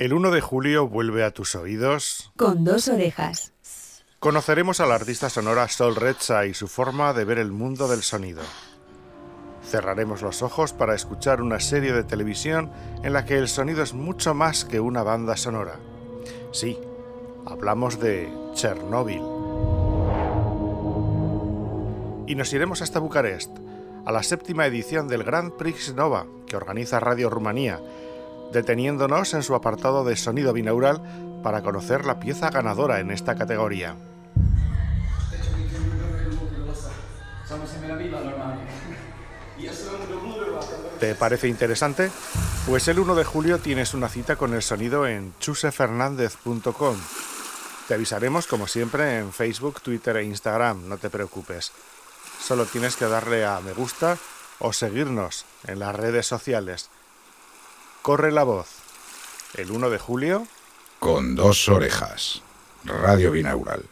El 1 de julio vuelve a tus oídos. Con dos orejas. Conoceremos a la artista sonora Sol Redza y su forma de ver el mundo del sonido. Cerraremos los ojos para escuchar una serie de televisión en la que el sonido es mucho más que una banda sonora. Sí, hablamos de Chernóbil. Y nos iremos hasta Bucarest, a la séptima edición del Grand Prix Nova que organiza Radio Rumanía deteniéndonos en su apartado de sonido binaural para conocer la pieza ganadora en esta categoría. ¿Te parece interesante? Pues el 1 de julio tienes una cita con el sonido en chusefernandez.com. Te avisaremos como siempre en Facebook, Twitter e Instagram, no te preocupes. Solo tienes que darle a me gusta o seguirnos en las redes sociales. Corre la voz. El 1 de julio. Con dos orejas. Radio Binaural.